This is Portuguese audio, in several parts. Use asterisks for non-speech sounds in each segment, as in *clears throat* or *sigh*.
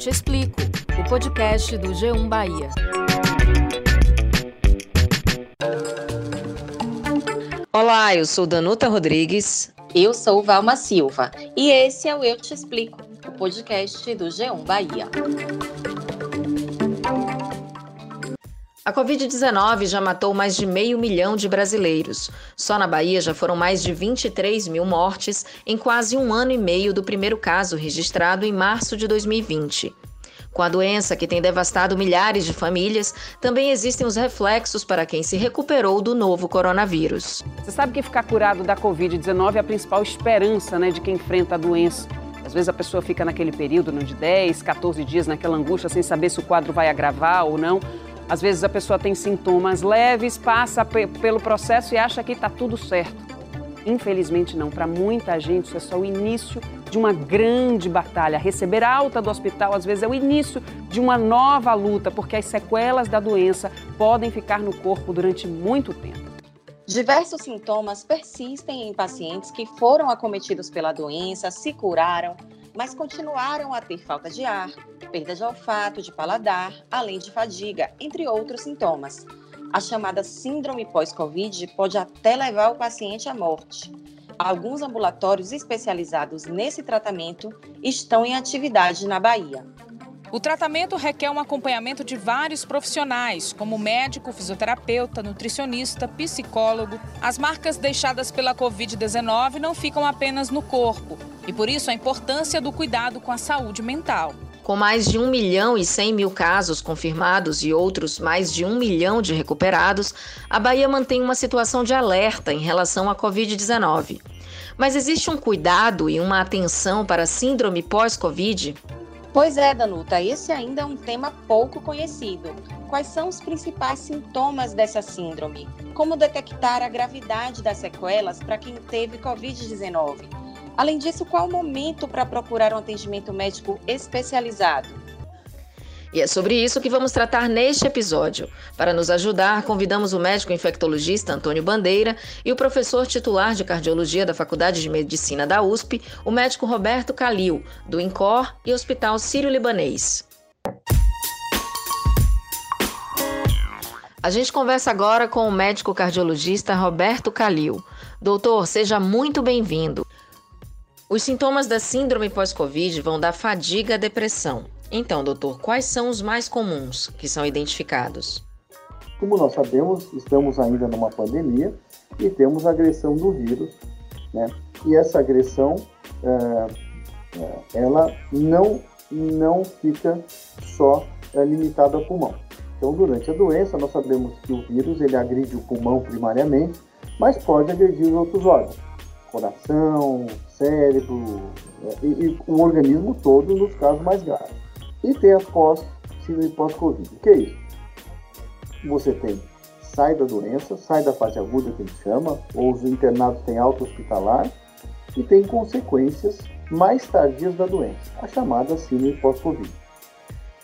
Te Explico, o podcast do G1 Bahia. Olá, eu sou Danuta Rodrigues. Eu sou Valma Silva e esse é o Eu Te Explico, o podcast do G1 Bahia. A Covid-19 já matou mais de meio milhão de brasileiros. Só na Bahia já foram mais de 23 mil mortes em quase um ano e meio do primeiro caso registrado em março de 2020. Com a doença que tem devastado milhares de famílias, também existem os reflexos para quem se recuperou do novo coronavírus. Você sabe que ficar curado da Covid-19 é a principal esperança né, de quem enfrenta a doença. Às vezes a pessoa fica naquele período de 10, 14 dias naquela angústia sem saber se o quadro vai agravar ou não. Às vezes a pessoa tem sintomas leves, passa pelo processo e acha que está tudo certo. Infelizmente não, para muita gente isso é só o início de uma grande batalha. Receber alta do hospital às vezes é o início de uma nova luta, porque as sequelas da doença podem ficar no corpo durante muito tempo. Diversos sintomas persistem em pacientes que foram acometidos pela doença, se curaram, mas continuaram a ter falta de ar, perda de olfato, de paladar, além de fadiga, entre outros sintomas. A chamada síndrome pós-Covid pode até levar o paciente à morte. Alguns ambulatórios especializados nesse tratamento estão em atividade na Bahia. O tratamento requer um acompanhamento de vários profissionais, como médico, fisioterapeuta, nutricionista, psicólogo. As marcas deixadas pela Covid-19 não ficam apenas no corpo, e por isso a importância do cuidado com a saúde mental. Com mais de 1 milhão e 100 mil casos confirmados e outros mais de 1 milhão de recuperados, a Bahia mantém uma situação de alerta em relação à Covid-19. Mas existe um cuidado e uma atenção para a síndrome pós-Covid? Pois é, Danuta, esse ainda é um tema pouco conhecido. Quais são os principais sintomas dessa síndrome? Como detectar a gravidade das sequelas para quem teve Covid-19? Além disso, qual o momento para procurar um atendimento médico especializado? E é sobre isso que vamos tratar neste episódio. Para nos ajudar, convidamos o médico infectologista Antônio Bandeira e o professor titular de cardiologia da Faculdade de Medicina da USP, o médico Roberto Calil, do INCOR e Hospital Sírio-Libanês. A gente conversa agora com o médico cardiologista Roberto Calil. Doutor, seja muito bem-vindo. Os sintomas da síndrome pós-Covid vão da fadiga à depressão. Então, doutor, quais são os mais comuns que são identificados? Como nós sabemos, estamos ainda numa pandemia e temos a agressão do vírus, né? E essa agressão, é, é, ela não, não fica só é, limitada ao pulmão. Então, durante a doença, nós sabemos que o vírus ele agride o pulmão primariamente, mas pode agredir os outros órgãos, coração, cérebro é, e, e o organismo todo nos casos mais graves. E tem a pós, síndrome pós-Covid. O que é isso? Você tem, sai da doença, sai da fase aguda que ele chama, ou os internados têm alta hospitalar, e tem consequências mais tardias da doença, a chamada síndrome pós-Covid.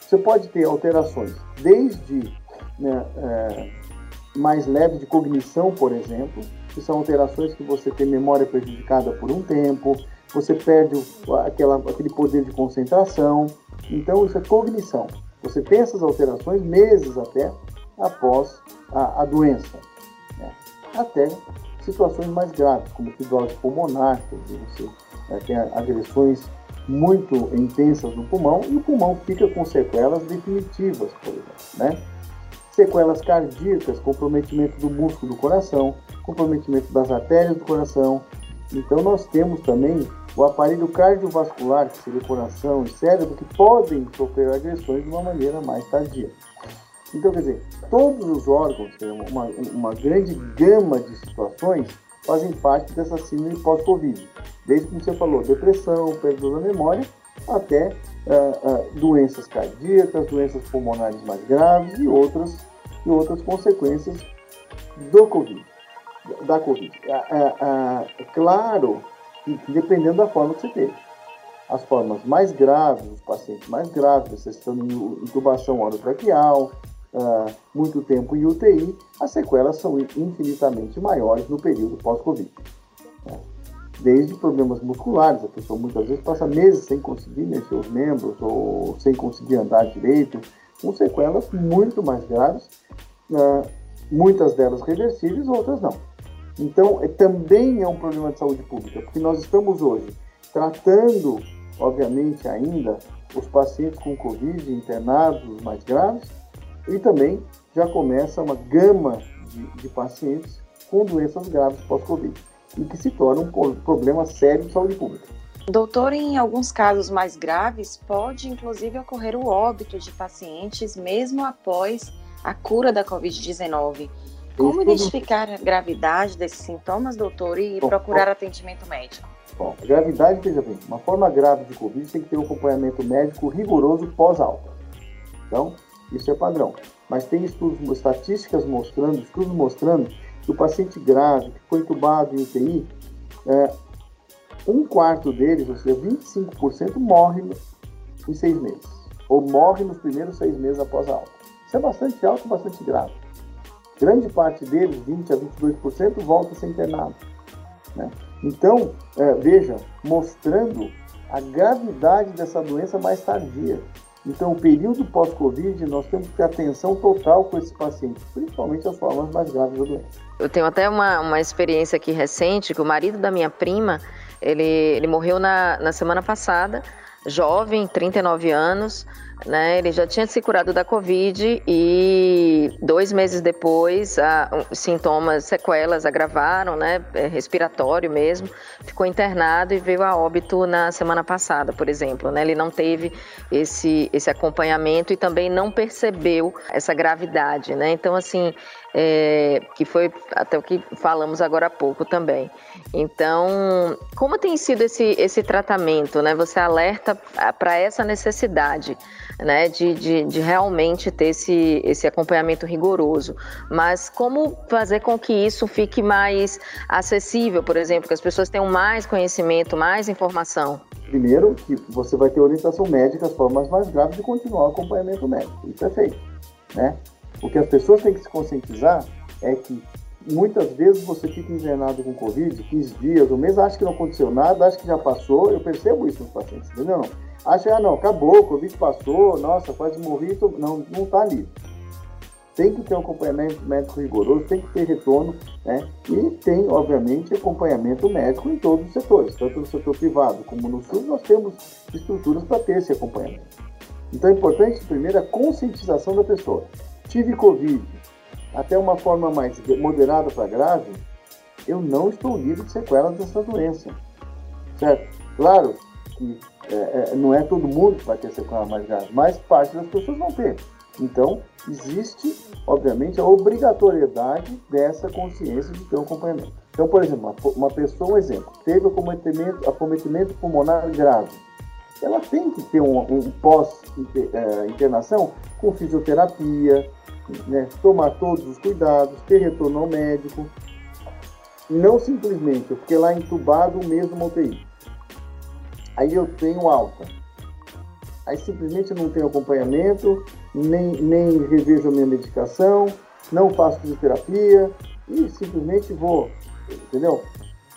Você pode ter alterações desde né, é, mais leve de cognição, por exemplo, que são alterações que você tem memória prejudicada por um tempo, você perde aquela, aquele poder de concentração, então, isso é cognição. Você tem essas alterações meses até após a, a doença, né? até situações mais graves, como fibrose pulmonar, dizer, você né, tem agressões muito intensas no pulmão e o pulmão fica com sequelas definitivas, por exemplo, né? Sequelas cardíacas, comprometimento do músculo do coração, comprometimento das artérias do coração. Então nós temos também o aparelho cardiovascular, que seria coração e cérebro, que podem sofrer agressões de uma maneira mais tardia. Então, quer dizer, todos os órgãos, uma, uma grande gama de situações, fazem parte dessa síndrome pós-Covid. Desde como você falou, depressão, perda da memória, até uh, uh, doenças cardíacas, doenças pulmonares mais graves e outras, e outras consequências do Covid, da Covid. Uh, claro dependendo da forma que você teve. As formas mais graves, os pacientes mais graves, necessitando de intubação orotraqueal, uh, muito tempo em UTI, as sequelas são infinitamente maiores no período pós-Covid. Né? desde problemas musculares, a pessoa muitas vezes passa meses sem conseguir mexer os membros ou sem conseguir andar direito, com sequelas muito mais graves, uh, muitas delas reversíveis, outras não. Então, é, também é um problema de saúde pública, porque nós estamos hoje tratando, obviamente, ainda os pacientes com Covid internados mais graves e também já começa uma gama de, de pacientes com doenças graves pós-Covid e que se torna um problema sério de saúde pública. Doutor, em alguns casos mais graves, pode inclusive ocorrer o óbito de pacientes mesmo após a cura da Covid-19. Como identificar a gravidade desses sintomas, doutor, e bom, procurar bom, atendimento médico? Bom, gravidade, veja bem, uma forma grave de Covid tem que ter um acompanhamento médico rigoroso pós-alta. Então, isso é padrão. Mas tem estudos, estatísticas mostrando, estudos mostrando que o paciente grave que foi entubado em UTI, é, um quarto deles, ou seja, 25%, morre em seis meses. Ou morre nos primeiros seis meses após a alta. Isso é bastante alto, bastante grave. Grande parte deles, 20 a 22%, volta a ser internado. Né? Então, é, veja, mostrando a gravidade dessa doença mais tardia. Então, o período pós-Covid, nós temos que ter atenção total com esses pacientes, principalmente as formas mais graves da doença. Eu tenho até uma, uma experiência aqui recente, que o marido da minha prima, ele, ele morreu na, na semana passada, jovem, 39 anos, né? Ele já tinha se curado da Covid e dois meses depois, a, sintomas, sequelas agravaram, né? É, respiratório mesmo, ficou internado e veio a óbito na semana passada, por exemplo, né? Ele não teve esse, esse acompanhamento e também não percebeu essa gravidade, né? Então, assim, é, que foi até o que falamos agora há pouco também. Então, como tem sido esse, esse tratamento, né? Você alerta para essa necessidade né, de, de, de, realmente ter esse, esse acompanhamento rigoroso. Mas como fazer com que isso fique mais acessível, por exemplo, que as pessoas tenham mais conhecimento, mais informação? Primeiro, que você vai ter orientação médica, as formas mais graves de continuar o acompanhamento médico. Isso é feito. Né? O que as pessoas têm que se conscientizar é que muitas vezes você fica internado com Covid, 15 dias, um mês, acha que não aconteceu nada, acha que já passou. Eu percebo isso nos pacientes, entendeu? Acha, ah, não, acabou, Covid passou, nossa, quase morri, não, não está ali. Tem que ter um acompanhamento médico rigoroso, tem que ter retorno, né? E tem, obviamente, acompanhamento médico em todos os setores, tanto no setor privado como no SUS, nós temos estruturas para ter esse acompanhamento. Então é importante, primeiro, a conscientização da pessoa. Tive Covid, até uma forma mais moderada para grave, eu não estou livre de sequelas dessa doença. Certo? Claro que é, é, não é todo mundo que vai ter sequela mais grave, mas parte das pessoas vão ter. Então, existe, obviamente, a obrigatoriedade dessa consciência de ter um acompanhamento. Então, por exemplo, uma, pessoa, um exemplo, teve acometimento, acometimento pulmonar grave. Ela tem que ter um, um pós-internação é, com fisioterapia, né, tomar todos os cuidados, ter retorno ao médico. Não simplesmente eu fiquei lá entubado um mês no UTI aí eu tenho alta. Aí simplesmente não tenho acompanhamento, nem, nem revejo a minha medicação, não faço fisioterapia e simplesmente vou, entendeu?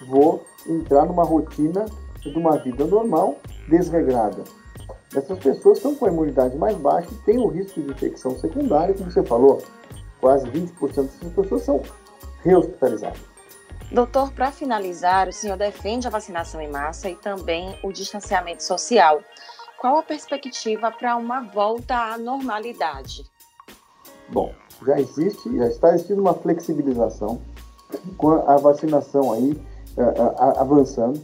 Vou entrar numa rotina de uma vida normal, desregrada. Essas pessoas estão com a imunidade mais baixa e têm o risco de infecção secundária, como você falou, quase 20% dessas pessoas são rehospitalizadas. Doutor, para finalizar, o senhor defende a vacinação em massa e também o distanciamento social. Qual a perspectiva para uma volta à normalidade? Bom, já existe, já está existindo uma flexibilização com a vacinação aí avançando,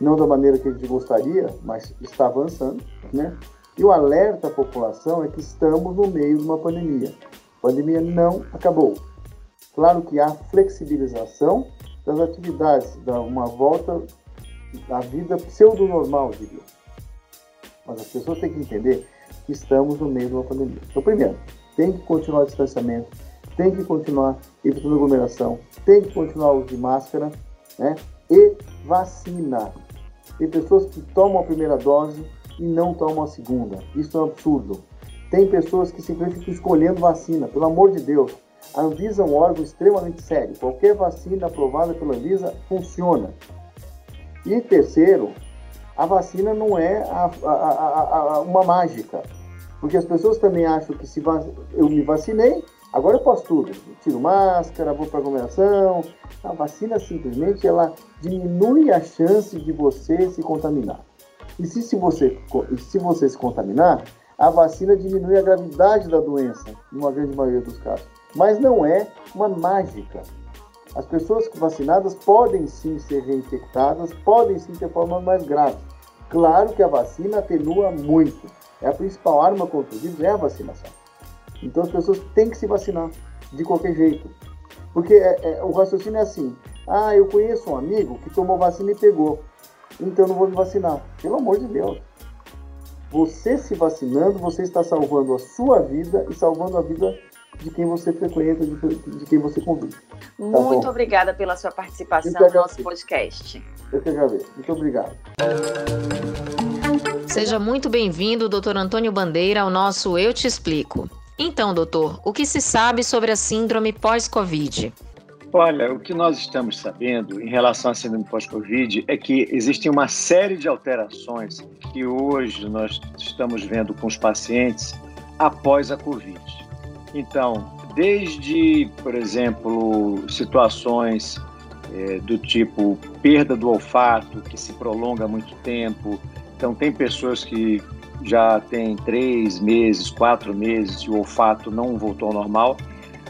não da maneira que a gente gostaria, mas está avançando, né? E o alerta à população é que estamos no meio de uma pandemia. A pandemia não acabou. Claro que há flexibilização das atividades, da uma volta à vida pseudo-normal, diria. Mas as pessoas têm que entender que estamos no meio de uma pandemia. Então, primeiro, tem que continuar o distanciamento, tem que continuar evitando aglomeração, tem que continuar o uso de máscara, né? E vacina. Tem pessoas que tomam a primeira dose e não tomam a segunda. Isso é um absurdo. Tem pessoas que simplesmente ficam escolhendo vacina. Pelo amor de Deus, a Anvisa é um órgão extremamente sério. Qualquer vacina aprovada pela Anvisa funciona. E terceiro, a vacina não é a, a, a, uma mágica. Porque as pessoas também acham que se eu me vacinei, agora eu posso tudo. tiro máscara, vou para aglomeração. A vacina simplesmente ela diminui a chance de você se contaminar. E se, se, você, se você se contaminar, a vacina diminui a gravidade da doença, numa grande maioria dos casos. Mas não é uma mágica. As pessoas vacinadas podem sim ser reinfectadas, podem sim ter formas mais graves. Claro que a vacina atenua muito. É a principal arma contra o vírus, é a vacinação. Então as pessoas têm que se vacinar, de qualquer jeito. Porque é, é, o raciocínio é assim: ah, eu conheço um amigo que tomou vacina e pegou, então não vou me vacinar. Pelo amor de Deus. Você se vacinando, você está salvando a sua vida e salvando a vida de quem você frequenta, de, de quem você convive. Tá Muito bom? obrigada pela sua participação no nosso podcast. Eu que agradeço. Muito obrigado. Seja muito bem-vindo, doutor Antônio Bandeira, ao nosso Eu Te Explico. Então, doutor, o que se sabe sobre a síndrome pós-Covid? Olha, o que nós estamos sabendo em relação à síndrome pós-Covid é que existem uma série de alterações que hoje nós estamos vendo com os pacientes após a Covid. Então, desde, por exemplo, situações é, do tipo perda do olfato, que se prolonga muito tempo. Então, tem pessoas que já têm três meses, quatro meses e o olfato não voltou ao normal,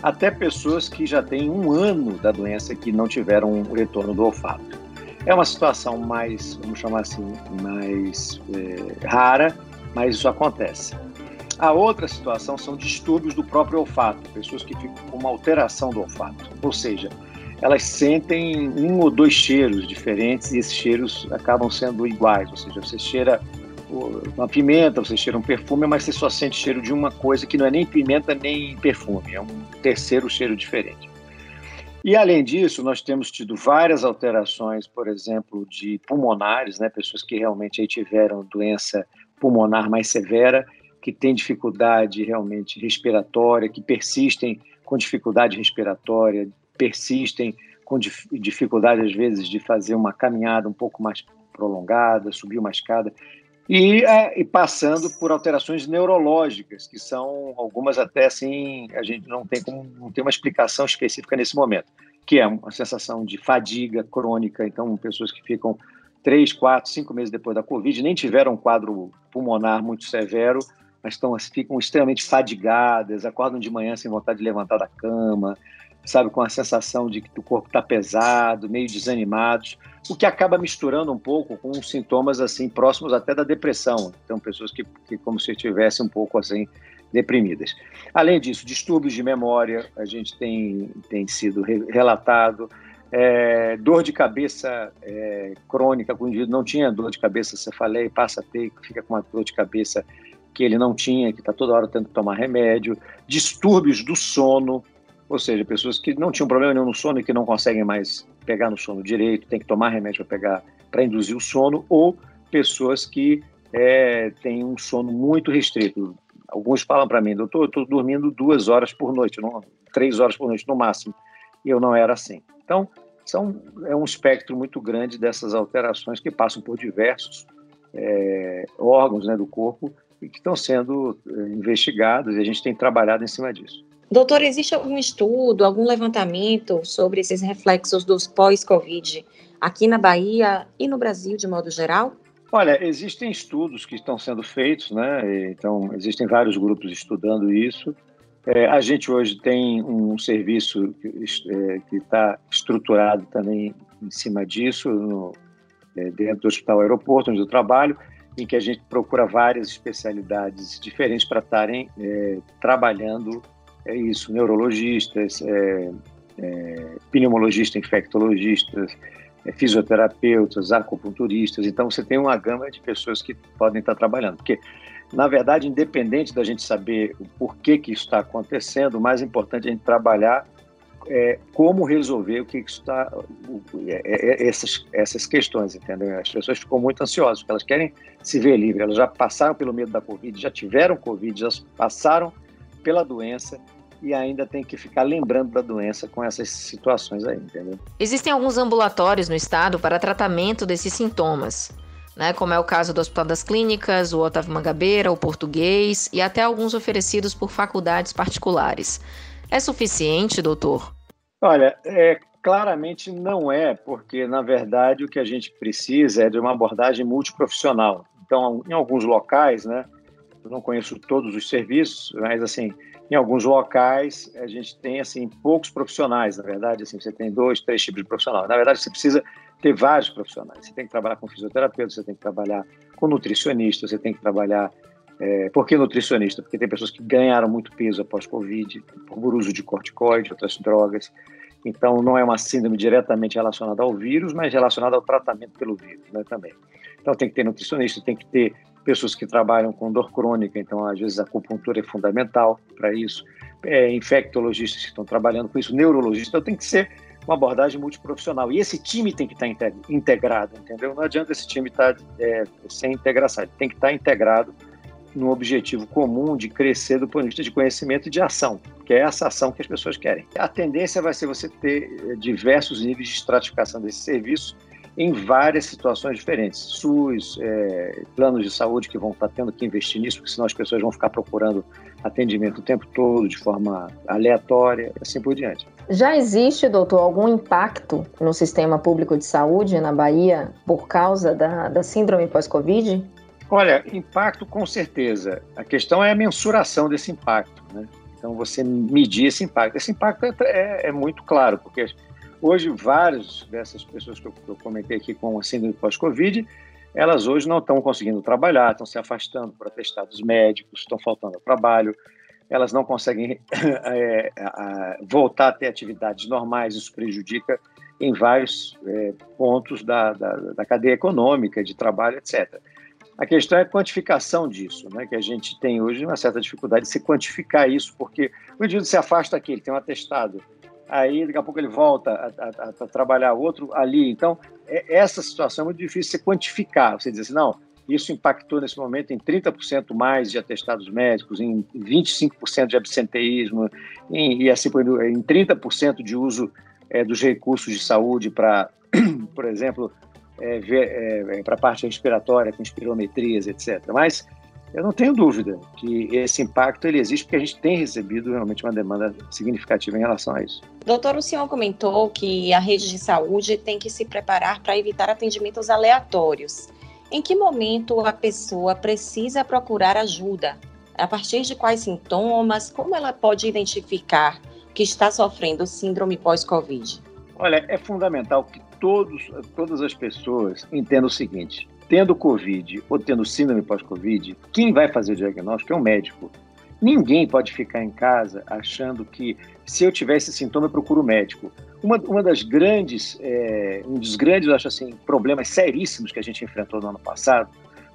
até pessoas que já têm um ano da doença que não tiveram o retorno do olfato. É uma situação mais, vamos chamar assim, mais é, rara, mas isso acontece. A outra situação são distúrbios do próprio olfato, pessoas que ficam com uma alteração do olfato, ou seja, elas sentem um ou dois cheiros diferentes e esses cheiros acabam sendo iguais, ou seja, você cheira uma pimenta, você cheira um perfume, mas você só sente cheiro de uma coisa que não é nem pimenta nem perfume, é um terceiro cheiro diferente. E além disso, nós temos tido várias alterações, por exemplo, de pulmonares, né, pessoas que realmente tiveram doença pulmonar mais severa que têm dificuldade realmente respiratória, que persistem com dificuldade respiratória, persistem com dificuldade, às vezes, de fazer uma caminhada um pouco mais prolongada, subir uma escada, e, é, e, passando por alterações neurológicas, que são algumas até assim, a gente não tem, como, não tem uma explicação específica nesse momento, que é uma sensação de fadiga crônica, então pessoas que ficam três, quatro, cinco meses depois da Covid, nem tiveram um quadro pulmonar muito severo, mas estão, ficam extremamente fadigadas, acordam de manhã sem vontade de levantar da cama, sabe, com a sensação de que o corpo está pesado, meio desanimados, o que acaba misturando um pouco com sintomas assim próximos até da depressão. Então, pessoas que, que como se estivessem um pouco assim deprimidas. Além disso, distúrbios de memória, a gente tem, tem sido relatado, é, dor de cabeça é, crônica, quando o indivíduo não tinha dor de cabeça, você falei, passa a ter, fica com uma dor de cabeça que ele não tinha, que está toda hora tendo que tomar remédio, distúrbios do sono, ou seja, pessoas que não tinham problema nenhum no sono e que não conseguem mais pegar no sono direito, tem que tomar remédio para pegar para induzir o sono, ou pessoas que é, têm um sono muito restrito. Alguns falam para mim, doutor, eu estou dormindo duas horas por noite, não, três horas por noite no máximo, e eu não era assim. Então, são, é um espectro muito grande dessas alterações que passam por diversos é, órgãos né, do corpo e que estão sendo eh, investigados e a gente tem trabalhado em cima disso. Doutor, existe algum estudo, algum levantamento sobre esses reflexos dos pós-Covid aqui na Bahia e no Brasil de modo geral? Olha, existem estudos que estão sendo feitos, né? Então, existem vários grupos estudando isso. É, a gente hoje tem um serviço que está é, estruturado também em cima disso, no, é, dentro do Hospital Aeroporto, onde eu trabalho, em que a gente procura várias especialidades diferentes para estarem é, trabalhando é isso, neurologistas, é, é, pneumologistas, infectologistas, é, fisioterapeutas, acupunturistas. Então você tem uma gama de pessoas que podem estar trabalhando, porque na verdade, independente da gente saber o porquê que isso está acontecendo, o mais importante é a gente trabalhar é, como resolver o que está é, é, é, essas essas questões, entendeu? As pessoas ficam muito ansiosas, porque elas querem se ver livres, elas já passaram pelo medo da Covid, já tiveram Covid, já passaram pela doença e ainda tem que ficar lembrando da doença com essas situações aí, entendeu? Existem alguns ambulatórios no estado para tratamento desses sintomas, né? Como é o caso do Hospital das Clínicas, o Otávio Mangabeira, o Português e até alguns oferecidos por faculdades particulares. É suficiente, doutor? Olha, é, claramente não é, porque na verdade o que a gente precisa é de uma abordagem multiprofissional. Então, em alguns locais, né? Eu não conheço todos os serviços, mas assim, em alguns locais a gente tem assim poucos profissionais, na verdade, assim, você tem dois, três tipos de profissional. Na verdade, você precisa ter vários profissionais. Você tem que trabalhar com fisioterapeuta, você tem que trabalhar com nutricionista, você tem que trabalhar é, por que nutricionista? Porque tem pessoas que ganharam muito peso após Covid, por uso de corticoide, outras drogas. Então, não é uma síndrome diretamente relacionada ao vírus, mas relacionada ao tratamento pelo vírus né, também. Então, tem que ter nutricionista, tem que ter pessoas que trabalham com dor crônica, então, às vezes, a acupuntura é fundamental para isso. É, infectologistas que estão trabalhando com isso, neurologistas. Então, tem que ser uma abordagem multiprofissional. E esse time tem que estar integrado, entendeu? Não adianta esse time estar é, sem integração, tem que estar integrado num objetivo comum de crescer do ponto de vista de conhecimento e de ação, que é essa ação que as pessoas querem. A tendência vai ser você ter eh, diversos níveis de estratificação desse serviço em várias situações diferentes. SUS, é, planos de saúde que vão estar tendo que investir nisso, porque senão as pessoas vão ficar procurando atendimento o tempo todo, de forma aleatória, assim por diante. Já existe, doutor, algum impacto no sistema público de saúde na Bahia por causa da, da síndrome pós-Covid? Olha, impacto com certeza. A questão é a mensuração desse impacto. Né? Então, você medir esse impacto. Esse impacto é, é, é muito claro, porque hoje várias dessas pessoas que eu, que eu comentei aqui com a síndrome pós-Covid, elas hoje não estão conseguindo trabalhar, estão se afastando por atestados médicos, estão faltando ao trabalho, elas não conseguem é, *laughs* a, voltar a ter atividades normais, isso prejudica em vários é, pontos da, da, da cadeia econômica, de trabalho, etc. A questão é a quantificação disso, né? que a gente tem hoje uma certa dificuldade de se quantificar isso, porque o indivíduo se afasta aqui, ele tem um atestado, aí daqui a pouco ele volta a, a, a trabalhar outro ali. Então, é, essa situação é muito difícil de se quantificar. Você diz assim, não, isso impactou nesse momento em 30% mais de atestados médicos, em 25% de absenteísmo, em, e assim em 30% de uso é, dos recursos de saúde para, *clears throat* por exemplo, é, é, é para a parte respiratória, com espirometrias, etc. Mas eu não tenho dúvida que esse impacto ele existe porque a gente tem recebido realmente uma demanda significativa em relação a isso. Doutor, o senhor comentou que a rede de saúde tem que se preparar para evitar atendimentos aleatórios. Em que momento a pessoa precisa procurar ajuda? A partir de quais sintomas? Como ela pode identificar que está sofrendo síndrome pós-Covid? Olha, é fundamental que todos, todas as pessoas entendam o seguinte: tendo Covid ou tendo síndrome pós-Covid, quem vai fazer o diagnóstico é o médico. Ninguém pode ficar em casa achando que se eu tiver esse sintoma eu procuro o médico. Uma, uma das grandes, é, um dos grandes, acho assim, problemas seríssimos que a gente enfrentou no ano passado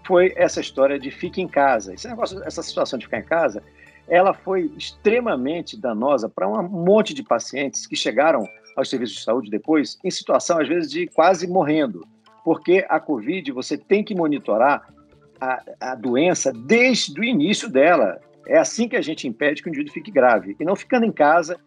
foi essa história de fique em casa. Esse negócio, essa situação de ficar em casa, ela foi extremamente danosa para um monte de pacientes que chegaram aos serviços de saúde depois, em situação, às vezes, de quase morrendo. Porque a Covid, você tem que monitorar a, a doença desde o início dela. É assim que a gente impede que o indivíduo fique grave. E não ficando em casa,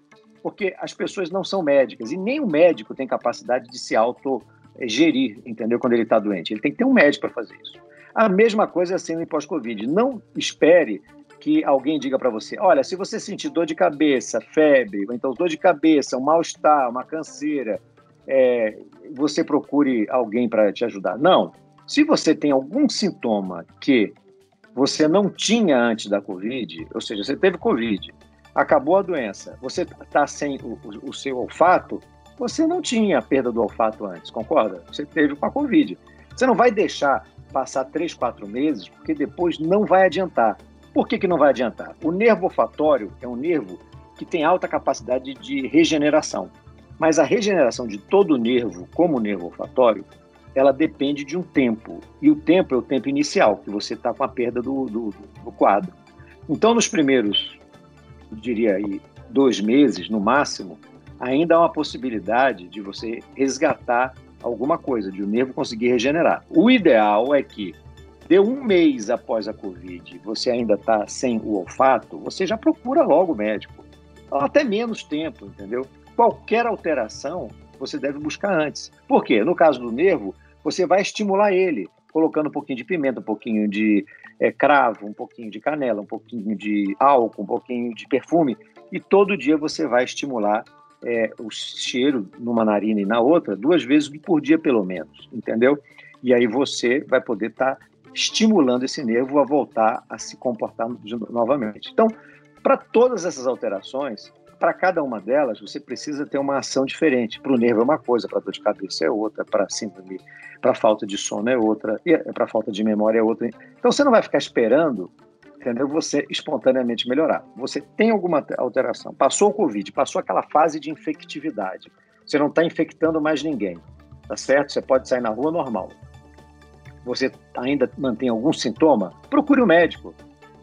porque as pessoas não são médicas. E nem o médico tem capacidade de se auto-gerir, entendeu? Quando ele está doente. Ele tem que ter um médico para fazer isso. A mesma coisa é assim no pós-Covid. Não espere que alguém diga para você: olha, se você sentir dor de cabeça, febre, ou então dor de cabeça, um mal-estar, uma canseira, é, você procure alguém para te ajudar. Não. Se você tem algum sintoma que você não tinha antes da Covid, ou seja, você teve Covid, acabou a doença, você está sem o, o, o, seu olfato, você não tinha perda do olfato antes, concorda? Você teve com a Covid. Você não vai deixar passar três, quatro meses, porque depois não vai adiantar. Por que, que não vai adiantar? O nervo olfatório é um nervo que tem alta capacidade de regeneração. Mas a regeneração de todo o nervo, como o nervo olfatório, ela depende de um tempo. E o tempo é o tempo inicial, que você está com a perda do, do, do, quadro. Então, nos primeiros, eu diria aí, dois meses, no máximo, ainda há uma possibilidade de você resgatar alguma coisa, de o nervo conseguir regenerar. O ideal é que Deu um mês após a Covid, você ainda está sem o olfato, você já procura logo o médico. até menos tempo, entendeu? Qualquer alteração você deve buscar antes. Por quê? No caso do nervo, você vai estimular ele, colocando um pouquinho de pimenta, um pouquinho de é, cravo, um pouquinho de canela, um pouquinho de álcool, um pouquinho de perfume, e todo dia você vai estimular é, o cheiro numa narina e na outra duas vezes por dia, pelo menos, entendeu? E aí você vai poder estar tá estimulando esse nervo a voltar a se comportar novamente. Então, para todas essas alterações, para cada uma delas, você precisa ter uma ação diferente. Para o nervo é uma coisa, para dor de cabeça é outra, para síndrome, para falta de sono é outra, e para falta de memória é outra. Então você não vai ficar esperando, entendeu? Você espontaneamente melhorar. Você tem alguma alteração, passou o Covid, passou aquela fase de infectividade, você não está infectando mais ninguém, tá certo? Você pode sair na rua normal. Você ainda mantém algum sintoma? Procure o um médico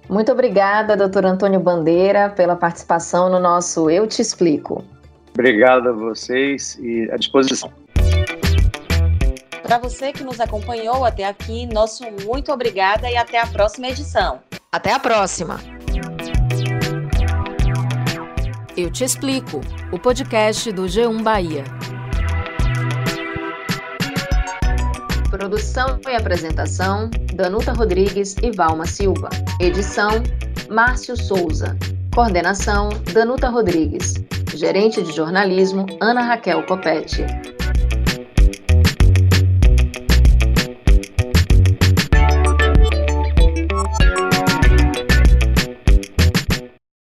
muito obrigada, doutor Antônio Bandeira, pela participação no nosso Eu Te Explico. Obrigado a vocês e à disposição. Para você que nos acompanhou até aqui, nosso muito obrigada e até a próxima edição. Até a próxima. Eu Te Explico, o podcast do G1 Bahia. Produção e apresentação: Danuta Rodrigues e Valma Silva. Edição: Márcio Souza. Coordenação: Danuta Rodrigues. Gerente de jornalismo: Ana Raquel Copete.